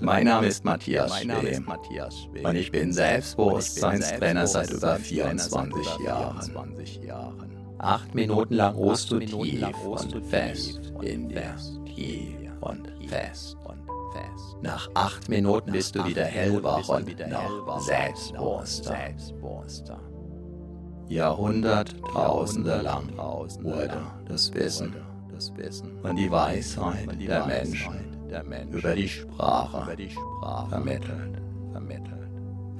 Mein Name ist Matthias Schwem und ich bin Selbstbewusstseinstrainer seit über 24 Jahren. Acht Minuten lang ruhst du tief und fest in dir. Tief und fest. Nach acht Minuten bist du wieder hellwach und noch selbstbewusster. Jahrhunderttausende lang wurde das Wissen und die Weisheit der Menschen der Mensch über die Sprache, über die Sprache vermittelt, vermittelt.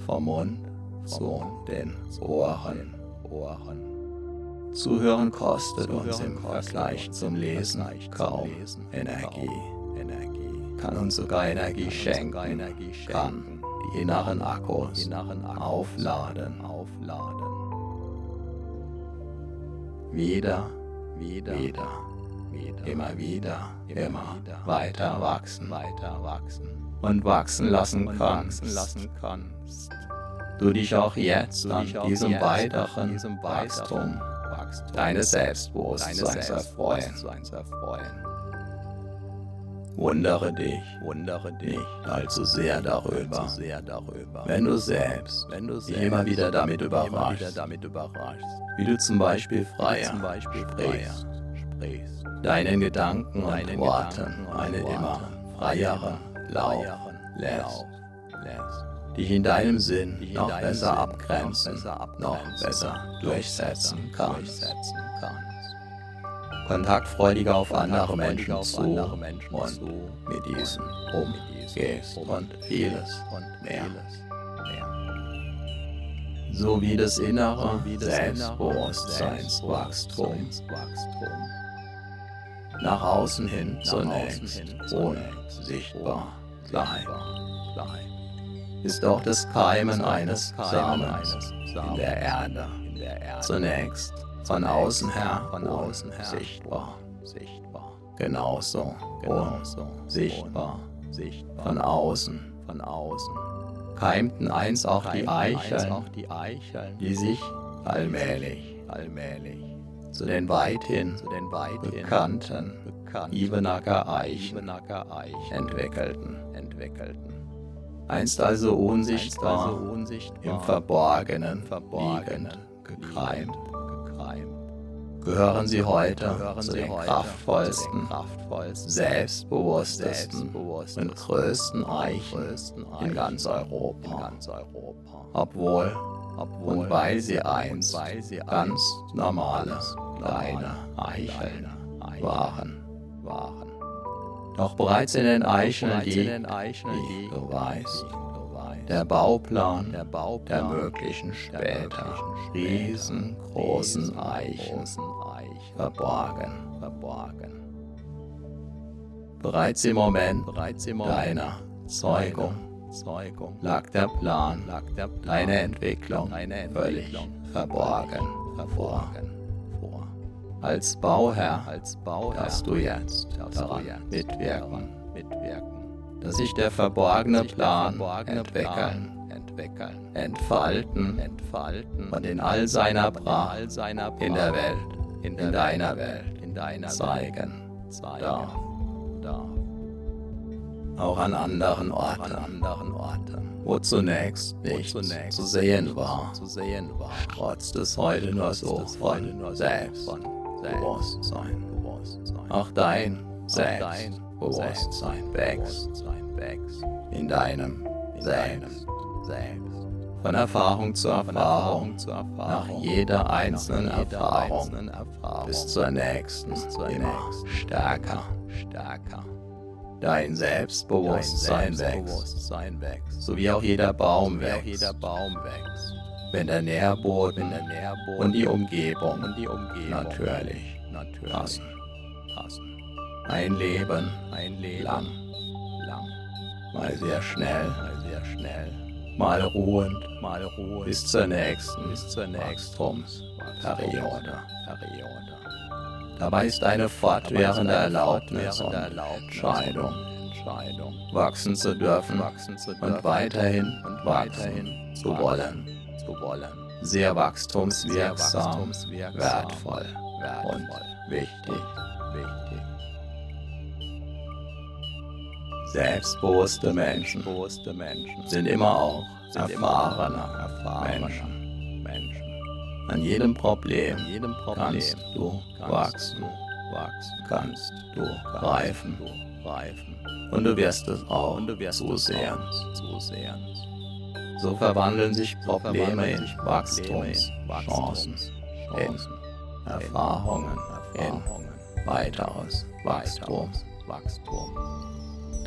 Vom Mund zu den Ohren. Ohren. Zuhören kostet uns im Vergleich zum Lesen kaum Energie. Kann uns sogar Energie schenken, kann die inneren Akkus aufladen. Wieder, wieder, wieder immer wieder, immer weiter wachsen, weiter wachsen. Und wachsen lassen kannst. Du dich auch jetzt an diesem weiteren Wachstum deines Selbstbewusstseins erfreuen. Wundere dich, wundere dich allzu sehr darüber, wenn du selbst, wenn du dich immer wieder damit überraschst, wie du zum Beispiel freier sprichst deinen Gedanken und Worten eine immer freiere Lauf lässt, dich in deinem Sinn noch besser abgrenzen, noch besser durchsetzen kannst. Kontaktfreudiger auf andere Menschen zu und mit diesen umgehst und vieles mehr. So wie das innere Selbstbewusstseinswachstum nach außen hin zunächst unsichtbar sein, ist auch das Keimen eines Samens in der Erde. zunächst von außen her unsichtbar, genauso von außen, von außen. Keimten einst auch die Eicheln, die sich allmählich, allmählich zu den weithin, bekannten, Ibenacker Eichen, entwickelten, entwickelten. Einst also unsichtbar, einst also unsichtbar im Verborgenen, Verborgenen gekreimt, gekreimt. Gehören sie heute zu den kraftvollsten, selbstbewusstesten und größten Eichen in ganz Europa. In ganz Europa. Obwohl obwohl und weil sie einst weil sie ganz normale, kleine Eicheln waren. waren. Doch bereits in den Eicheln liegt, wie du weißt, der Bauplan der möglichen später riesengroßen Eichen verborgen. Bereits im Moment deiner Zeugung Zeugung. Lag der Plan, lag der Plan. Deine Entwicklung, deine völlig verborgen, verborgen vor. Als Bauherr, als Bauherr darfst du jetzt daran mitwirken, mitwirken, dass sich der verborgene Plan entwickeln, entwickeln, entfalten, entfalten. Und in all seiner Pracht in der Welt, in deiner Welt, in deiner zeigen darf, darf auch an anderen Orten, anderen Orten wo zunächst nichts zu sehen war, trotz des heute nur so von Selbstbewusstsein. Auch dein Selbstbewusstsein wächst in deinem Selbst. Von Erfahrung zu Erfahrung, nach jeder einzelnen Erfahrung bis zur nächsten, immer stärker, stärker. Dein Selbstbewusstsein, wächst, so wie auch jeder Baum wächst, wenn der Nährboden, und die Umgebung, natürlich, passen. Ein Leben, lang, lang. mal sehr schnell, mal sehr schnell, mal ruhend, mal ruhend, bis zur nächsten, bis zur nächsten Periode. Periode. Dabei ist eine fortwährende Erlaubnis und Entscheidung, wachsen zu dürfen, wachsen und weiterhin und weiterhin zu wollen. Sehr wachstumswirksam, wertvoll, und wichtig, wichtig. Selbstbewusste Menschen, sind immer auch erfahrene, Menschen. Menschen. An jedem Problem, jedem Problem kannst du wachsen, wachsen, kannst du reifen, reifen. Und du wirst es auch und du wirst zusehen, zusehen. So verwandeln sich Probleme in Wachstumschancen, in Erfahrungen, in weiteres Wachstum.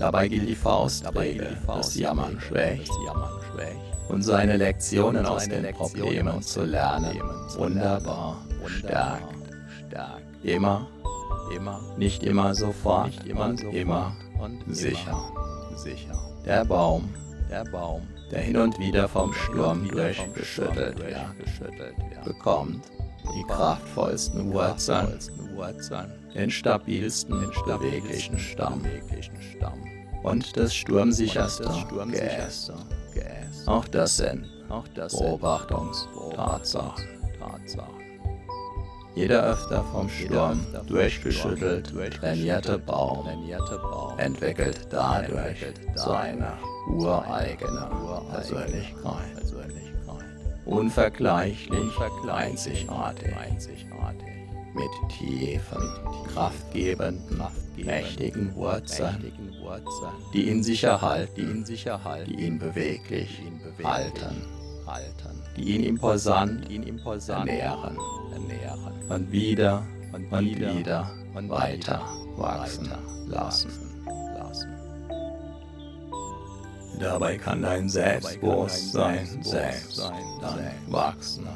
Dabei gilt die Faustregel, das Jammern schwächt. Und seine Lektionen aus den Problemen zu lernen. Wunderbar, stärkt. Immer, immer, nicht immer sofort. nicht immer und immer. Und sicher, sicher. Der Baum, der Baum, der hin und wieder vom Sturm durchgeschüttelt wird, bekommt die kraftvollsten Wurzeln, den stabilsten, den beweglichen Stamm und das sturmsicherste Geäst. Auch das sind Beobachtungstatsachen. Jeder öfter vom Sturm durchgeschüttelt trainierte Baum entwickelt dadurch seine ureigene Persönlichkeit. Unvergleichlich, einzigartig, mit tiefen, kraftgebenden, mächtigen Wurzeln, die ihn sicher halten, die ihn beweglich halten, die ihn imposant ernähren. und wieder und wieder weiter wachsen lassen. Dabei kann dein Selbstbewusstsein selbst dann wachsen,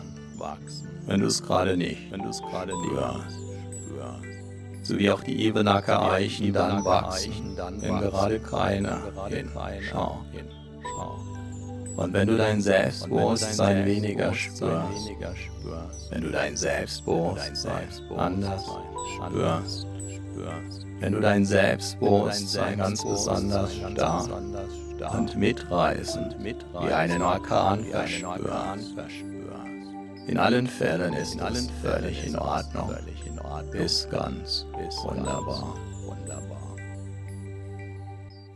wenn du es gerade nicht, spürst. So wie auch die Ebenacker Eichen dann wachsen, wenn gerade keiner hinschaut. Und wenn du dein Selbstbewusstsein weniger spürst, wenn du dein Selbstbewusstsein anders spürst, wenn du dein Selbstbewusstsein ganz besonders stark und mitreißend wie einen Orkan verspürst. In allen Fällen ist es völlig in Ordnung, ist ganz wunderbar.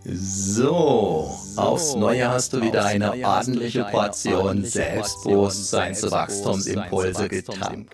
So, aufs Neue hast du wieder eine ordentliche Portion Selbstbewusstseinswachstumsimpulse getankt.